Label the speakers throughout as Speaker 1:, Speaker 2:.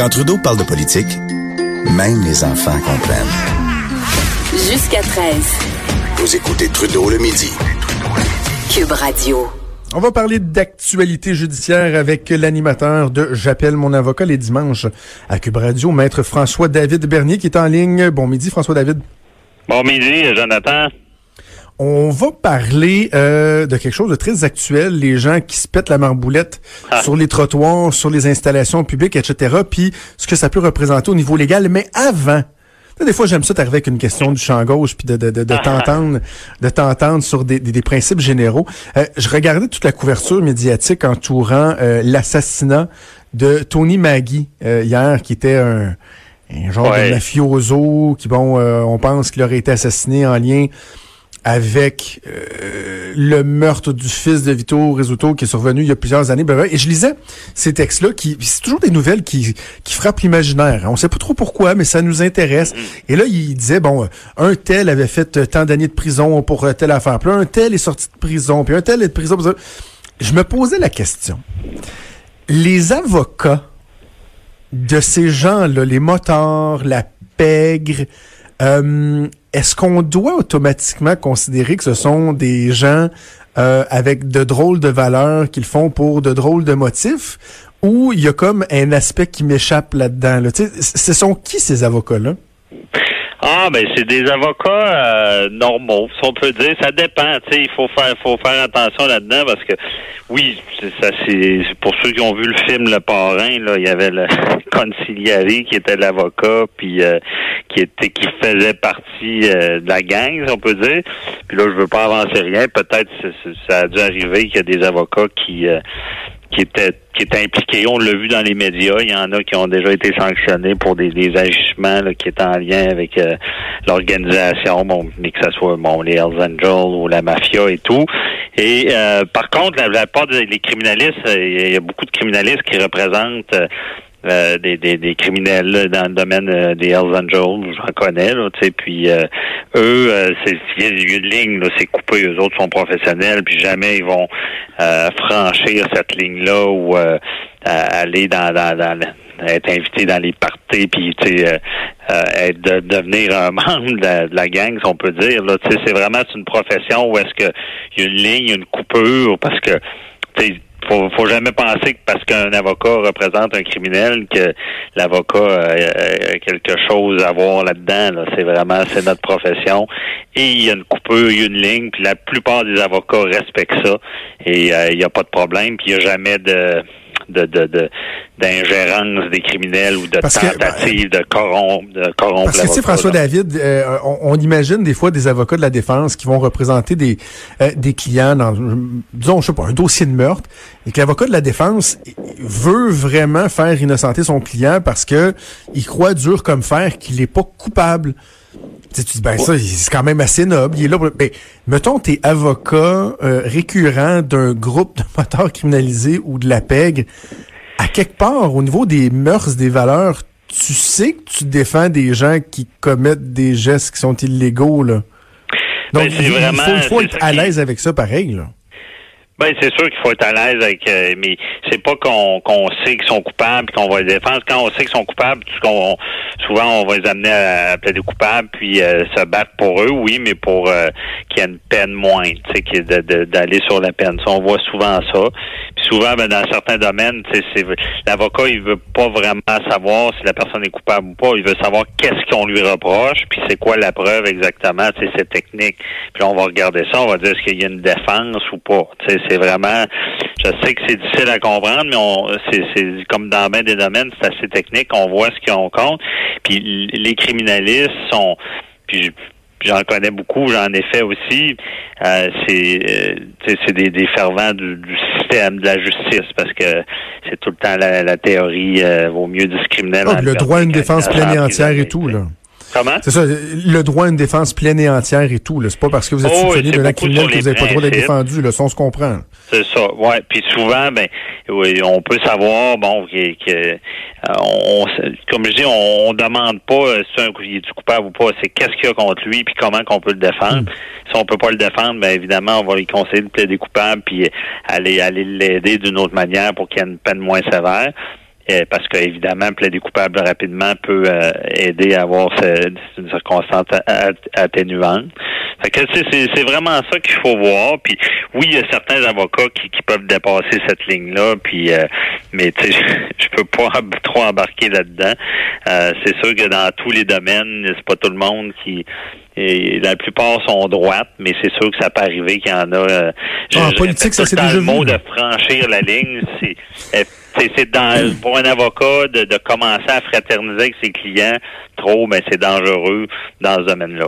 Speaker 1: Quand Trudeau parle de politique, même les enfants comprennent.
Speaker 2: Jusqu'à 13.
Speaker 1: Vous écoutez Trudeau le midi.
Speaker 2: Cube Radio.
Speaker 3: On va parler d'actualité judiciaire avec l'animateur de J'appelle mon avocat les dimanches à Cube Radio, maître François David Bernier qui est en ligne. Bon midi François David.
Speaker 4: Bon midi Jonathan.
Speaker 3: On va parler euh, de quelque chose de très actuel, les gens qui se pètent la marboulette
Speaker 4: Ah.
Speaker 3: sur les trottoirs, sur les installations publiques, etc. Puis ce que ça peut représenter au niveau légal. Mais avant, des fois j'aime ça t'arriver avec une question du champ gauche puis de, de, de, de
Speaker 4: Ah.
Speaker 3: t'entendre, de t'entendre sur des, des, des principes généraux. Euh, je regardais toute la couverture médiatique entourant euh, l'assassinat de Tony Maggie euh, hier, qui était un un genre
Speaker 4: Ouais.
Speaker 3: de mafioso qui, bon, on pense qu'il aurait été assassiné en lien avec euh, le meurtre du fils de Vito Rizzuto qui est survenu il y a plusieurs années. Et je lisais ces textes-là qui, c'est toujours des nouvelles qui, qui frappent l'imaginaire. On sait pas trop pourquoi, mais ça nous intéresse. Et là, il disait, bon, euh, un tel avait fait euh, tant d'années de prison pour euh, telle affaire. Puis un tel est sorti de prison. Puis un tel est de prison. Je me posais la question. Les avocats de ces gens-là, les motards, la pègre, euh, est-ce qu'on doit automatiquement considérer que ce sont des gens euh, avec de drôles de valeurs qu'ils font pour de drôles de motifs ou il y a comme un aspect qui m'échappe là-dedans? Là? Ce sont qui ces avocats-là?
Speaker 4: Ah ben c'est des avocats euh, normaux, si on peut dire. Ça dépend, tu sais, il faut faire faut faire attention là-dedans parce que oui, ça c'est pour ceux qui ont vu le film Le Parrain, là, il y avait le conciliari qui était l'avocat, puis euh, qui était qui faisait partie euh, de la gang, si on peut dire. Puis là, je veux pas avancer rien. Peut-être ça a dû arriver qu'il y a des avocats qui euh, qui étaient qui étaient impliqués. On l'a vu dans les médias. Il y en a qui ont déjà été sanctionnés pour des, des agissements là, qui étaient en lien avec euh, l'organisation, bon, mais que ce soit bon, les Hells Angels ou la mafia et tout. Et euh, par contre, la, la part des criminalistes, euh, il y a beaucoup de criminalistes qui représentent euh, des, des, des criminels dans le domaine euh, des Hells Angels, j'en connais, là, tu sais, puis euh, eux, euh, c'est il y a une ligne, là, c'est coupé, eux autres sont professionnels, puis jamais ils vont euh, franchir cette ligne-là ou euh, aller dans, dans, dans être invité dans les parties, puis tu sais, être de, devenir un membre de la, de la gang, si on peut dire. Là, tu sais, c'est vraiment une profession où est-ce que il y a une ligne, une coupure, parce que faut, faut jamais penser que parce qu'un avocat représente un criminel que l'avocat euh, a quelque chose à voir là-dedans. Là. C'est vraiment c'est notre profession. Et il y a une coupure, il y a une ligne, puis la plupart des avocats respectent ça. Et euh, il n'y a pas de problème, puis il n'y a jamais de de, de, de- d'ingérence des criminels ou de
Speaker 3: Parce que,
Speaker 4: tentative de corrompre de corrompre
Speaker 3: Parce que, tu sais, François. David, euh, on, on imagine des fois des avocats de la défense qui vont représenter des, euh, des clients dans, disons, je sais pas, un dossier de meurtre, et que l'avocat de la défense veut vraiment faire innocenter son client parce que il croit dur comme fer qu'il est pas coupable. Tu, sais, tu dis, ben ça, c'est quand même assez noble. Il est là pour... Ben, mettons, t'es avocat euh, récurrent d'un groupe de moteurs criminalisés ou de la PEG. À quelque part, au niveau des mœurs, des valeurs, tu sais que tu défends des gens qui commettent des gestes qui sont illégaux, là. Donc,
Speaker 4: Ben, c'est
Speaker 3: il, faut, il faut être à l'aise avec ça, pareil, là.
Speaker 4: Ben c'est sûr qu'il faut être à l'aise avec, euh, mais c'est pas qu'on qu'on sait qu'ils sont coupables qu'on va les défendre. Quand on sait qu'ils sont coupables, souvent on va les amener à, à plaider coupables puis euh, se battre pour eux, oui, mais pour euh, qu'il y ait une peine moindre, tu sais, d'aller sur la peine. Ça, on voit souvent ça. Puis souvent, ben, dans certains domaines, c'est l'avocat, il veut pas vraiment savoir si la personne est coupable ou pas. Il veut savoir qu'est-ce qu'on lui reproche, puis c'est quoi la preuve exactement. C'est technique. Puis là, on va regarder ça, on va dire est-ce qu'il y a une défense ou pas. C'est vraiment. Je sais que c'est difficile à comprendre, mais on, c'est, c'est comme dans bien des domaines, c'est assez technique. On voit ce qu'on compte. Puis les criminalistes sont. Puis je- puis j'en connais beaucoup, j'en ai fait aussi. Euh, c'est c'est des, des fervents du, du, système de la justice parce que c'est tout le temps la, théorie vaut mieux discriminer.
Speaker 3: Oh, le droit à une défense pleine et entière et tout là.
Speaker 4: Comment?
Speaker 3: C'est ça, le droit à une défense pleine et entière et tout. C'est pas parce que vous êtes oh, soupçonné d'un criminel que vous n'avez pas le droit d'être défendu. Là, ça, on se comprend.
Speaker 4: C'est ça, ouais. Puis souvent, ben, oui, on peut savoir, bon, que, que on, comme je dis, on, on demande pas euh, si un est du coupable ou pas. C'est qu'est-ce qu'il y a contre lui, puis comment qu'on peut le défendre. Hmm. Si on peut pas le défendre, ben évidemment, on va lui conseiller de plaider coupable, puis aller aller l'aider d'une autre manière pour qu'il y ait une peine moins sévère. Euh, parce qu'évidemment, plaider coupable rapidement peut euh, aider à avoir une circonstance atténuante. Fait que c'est vraiment ça qu'il faut voir. Puis oui, il y a certains avocats qui, qui peuvent dépasser cette ligne-là. Puis euh, mais tu sais, je peux pas trop embarquer là-dedans. c'est sûr que dans tous les domaines, c'est pas tout le monde qui et la plupart sont droites, mais c'est sûr que ça peut arriver qu'il y en a.
Speaker 3: Ah, en politique, ça c'est déjà
Speaker 4: le mot de franchir la ligne, c'est c'est dans pour un avocat de, de, commencer à fraterniser avec ses clients trop, mais c'est dangereux dans ce domaine-là.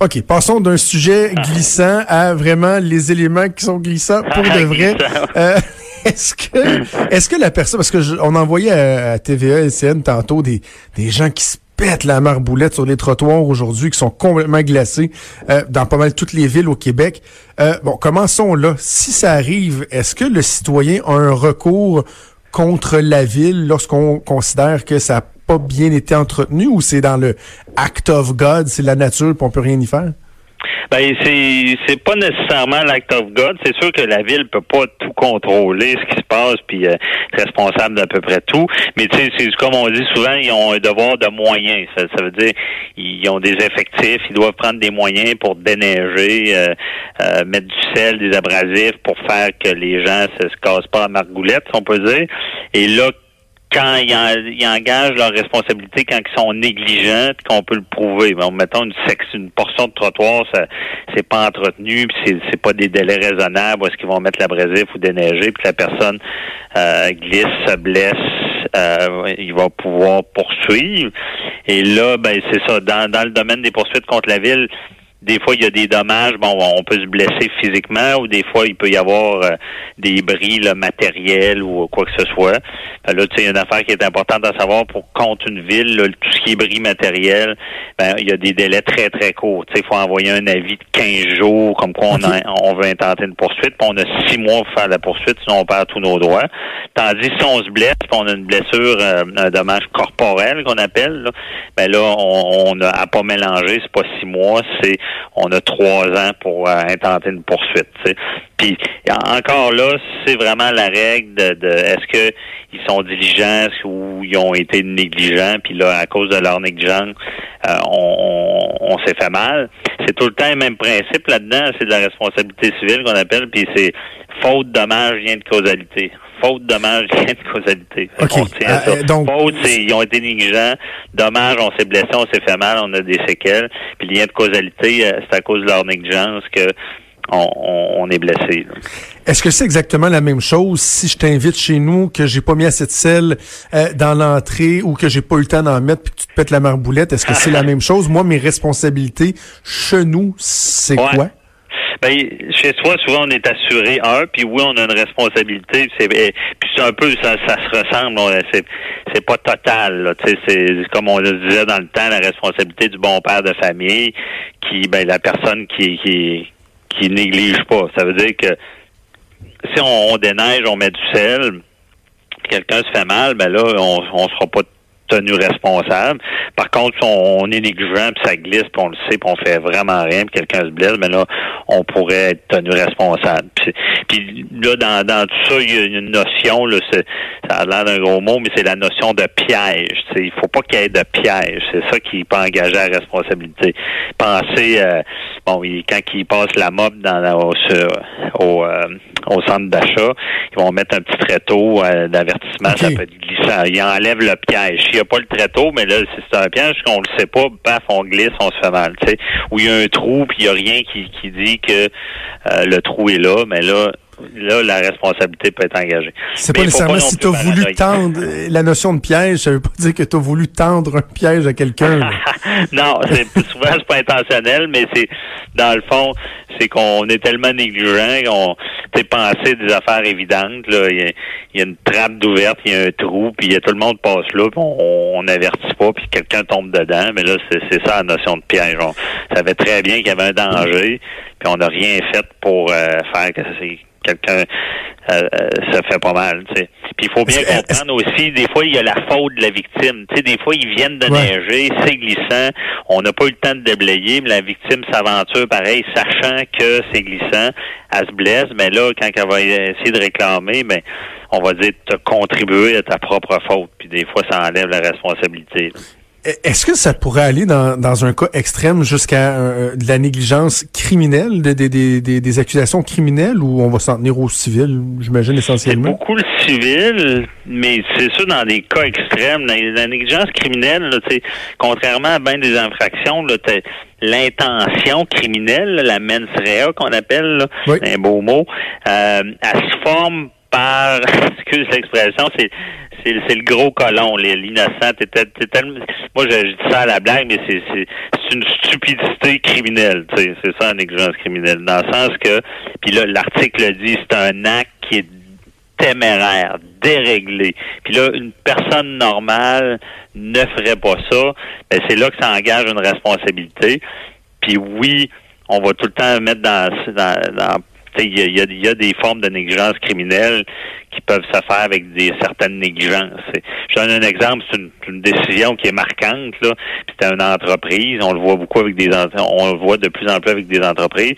Speaker 3: OK, passons d'un sujet ah. glissant à vraiment les éléments qui sont glissants pour de vrai. Euh, est-ce que est-ce que la personne parce que on envoyait à, à TVA LCN tantôt des des gens qui se pètent la marboulette sur les trottoirs aujourd'hui, qui sont complètement glacés euh, dans pas mal toutes les villes au Québec. Euh, bon, commençons là. Si ça arrive, est-ce que le citoyen a un recours contre la ville lorsqu'on considère que ça n'a pas bien été entretenu ou c'est dans le act of God, c'est la nature, puis on peut rien y faire?
Speaker 4: Ben c'est c'est pas nécessairement l'act of God. C'est sûr que la ville peut pas tout contrôler ce qui se passe puis euh, responsable d'à peu près tout. Mais tu sais, c'est comme on dit souvent, ils ont un devoir de moyens. Ça, ça, veut dire ils ont des effectifs, ils doivent prendre des moyens pour déneiger, euh, euh, mettre du sel, des abrasifs pour faire que les gens se, se cassent pas à margoulette, si on peut dire. Et là, quand ils, engagent leur responsabilité quand ils sont négligents, qu'on peut le prouver. Bon, mettons une une portion de trottoir, ça c'est pas entretenu, puis c'est, pas des délais raisonnables, est-ce qu'ils vont mettre l'abrasif ou déneiger, puis la personne euh, glisse, se blesse, euh, il va pouvoir poursuivre. Et là, ben c'est ça. Dans, dans le domaine des poursuites contre la ville, des fois, il y a des dommages. Bon, on peut se blesser physiquement ou des fois, il peut y avoir euh, des bris matériels ou quoi que ce soit. Ben là, tu sais, une affaire qui est importante à savoir pour contre une ville, tout ce qui est bris matériel, ben, il y a des délais très, très courts. Tu sais, il faut envoyer un avis de 15 jours, comme quoi on, on veut intenter une poursuite, puis on a six mois pour faire la poursuite, sinon on perd tous nos droits. Tandis si on se blesse, puis on a une blessure, euh, un dommage corporel qu'on appelle, là, ben là, on, on a à pas mélanger, c'est pas six mois, c'est on a trois ans pour euh, intenter une poursuite. Puis encore là, c'est vraiment la règle de, est-ce que ils sont diligents ou ils ont été négligents, puis là, à cause de leur négligence, euh, on, s'est fait mal. C'est tout le temps le même principe là-dedans, c'est de la responsabilité civile qu'on appelle, puis c'est faute, dommage, lien de causalité faute, dommage, lien de causalité.
Speaker 3: Euh, donc...
Speaker 4: Faute, c'est ils ont été négligents. Dommage, on s'est blessé, on s'est fait mal, on a des séquelles. Puis lien de causalité, euh, c'est à cause de leur négligence que on, est blessé.
Speaker 3: Est-ce que c'est exactement la même chose si je t'invite chez nous, que j'ai pas mis assez de sel euh, dans l'entrée ou que j'ai pas eu le temps d'en mettre puis que tu te pètes la marboulette? Est-ce que c'est la même chose? Moi, mes responsabilités chez nous, c'est quoi?
Speaker 4: Ben, chez soi, souvent, on est assuré un, puis oui, on a une responsabilité. C'est, puis c'est un peu, ça, ça se ressemble. C'est, c'est pas total. Là, c'est comme on le disait dans le temps, la responsabilité du bon père de famille, qui, ben, la personne qui, qui, qui néglige pas. Ça veut dire que si on, déneige, on met du sel, quelqu'un se fait mal, ben là, on, on sera pas tenu responsable. Par contre, si on, est négligent, puis ça glisse, puis on le sait, puis on fait vraiment rien, puis quelqu'un se blesse, mais là, on pourrait être tenu responsable. Puis, là, dans, dans tout ça, il y a une notion, là, ça a l'air d'un gros mot, mais c'est la notion de piège. T'sais. Il faut pas qu'il y ait de piège. C'est ça qui peut engager la responsabilité. Pensez, euh, bon, quand ils passent la mob dans au, au, euh, au centre d'achat, ils vont mettre un petit tréteau euh, d'avertissement, ça peut être glissant. Ils enlèvent le piège. S'il n'y a pas le tréteau, mais là, c'est un piège qu'on le sait pas, paf, on glisse, on se fait mal. Ou il y a un trou, puis il n'y a rien qui, qui dit que euh, le trou est là, mais là, là, la responsabilité peut être engagée.
Speaker 3: C'est pas nécessairement si tu as voulu tendre la notion de piège, ça veut pas dire que tu as voulu tendre un piège à quelqu'un.
Speaker 4: non, c'est souvent c'est pas intentionnel, mais c'est dans le fond, c'est qu'on est tellement négligent qu'on t'es pensé des affaires évidentes. Là. Il, y a, une trappe d'ouverte, il y a un trou, puis il y a tout le monde passe là, puis on n'avertit pas, puis quelqu'un tombe dedans. Mais là, c'est ça la notion de piège. On savait très bien qu'il y avait un danger, puis on n'a rien fait pour euh, faire que c'est quelqu'un euh, euh, ça fait pas mal. Tu. Puis il faut bien comprendre aussi, des fois, il y a la faute de la victime. Tu sais, des fois, ils viennent de neiger, c'est glissant, on n'a pas eu le temps de déblayer, mais la victime s'aventure pareil, sachant que c'est glissant, elle se blesse, mais là, quand elle va essayer de réclamer, ben, on va dire te contribuer à ta propre faute. Puis des fois, ça enlève la responsabilité.
Speaker 3: Est-ce que ça pourrait aller dans, dans un cas extrême jusqu'à euh, de la négligence criminelle, des, des, des, des accusations criminelles, ou on va s'en tenir au civil, j'imagine, essentiellement?
Speaker 4: Beaucoup le civil, mais c'est ça dans des cas extrêmes. La, négligence criminelle, là, contrairement à bien des infractions, l'intention criminelle, la mens rea qu'on appelle, un beau mot, euh, elle se forme par, excuse l'expression, c'est c'est le gros colon, l'innocent. Moi, je, dis ça à la blague, mais c'est une stupidité criminelle. C'est ça, une exigence criminelle. Dans le sens que, puis là, l'article dit, c'est un acte qui est téméraire, déréglé. Puis là, une personne normale ne ferait pas ça. C'est là que ça engage une responsabilité. Puis oui, on va tout le temps mettre dans, dans il y a, des formes de négligence criminelle qui peuvent se faire avec des certaines négligences. Je donne un exemple, c'est une, décision qui est marquante. Là. C'est une entreprise, on le voit beaucoup avec des on le voit de plus en plus avec des entreprises.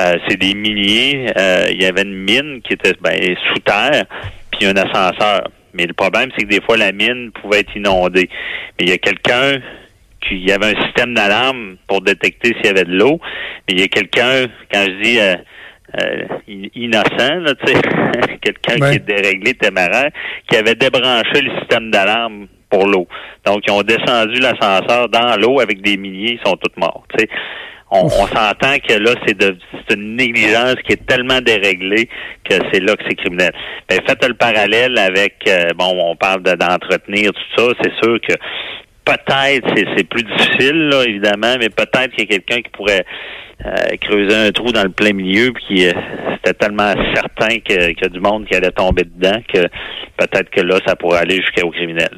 Speaker 4: Euh, c'est des miniers. Euh, il y avait une mine qui était ben, sous terre, puis un ascenseur. Mais le problème, c'est que des fois, la mine pouvait être inondée. Mais il y a quelqu'un qui y avait un système d'alarme pour détecter s'il y avait de l'eau. Mais il y a quelqu'un, quand je dis euh, euh, innocent, là, tu sais, quelqu'un qui est déréglé, téméraire, qui avait débranché le système d'alarme pour l'eau. Donc, ils ont descendu l'ascenseur dans l'eau avec des milliers, ils sont tous morts. Sais. On, s'entend que là, c'est de une négligence qui est tellement déréglée que c'est là que c'est criminel. Ben, faites le parallèle avec, euh, bon, on parle d'entretenir tout ça, c'est sûr que peut-être, c'est plus difficile, là, évidemment, mais peut-être qu'il y a quelqu'un qui pourrait euh, creuser un trou dans le plein milieu, puis euh, c'était tellement certain qu'il y a du monde qui allait tomber dedans que peut-être que là, ça pourrait aller jusqu'au criminel.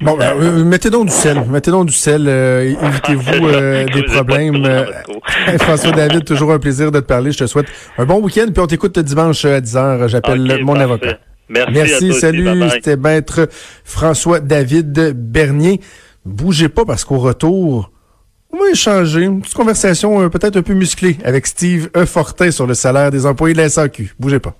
Speaker 3: Bon, ben, euh, mettez donc du sel. Mettez donc du sel. Évitez-vous des problèmes. François David, toujours un plaisir de te parler. Je te souhaite un bon week-end. Puis on t'écoute dimanche à 10h. J'appelle mon avocat.
Speaker 4: Merci.
Speaker 3: Merci. salut. C'était maître François David Bernier. Bougez pas parce qu'au retour, on va échanger une petite conversation euh, peut-être un peu musclée avec Steve E. Fortin sur le salaire des employés de la SAQ. Bougez pas.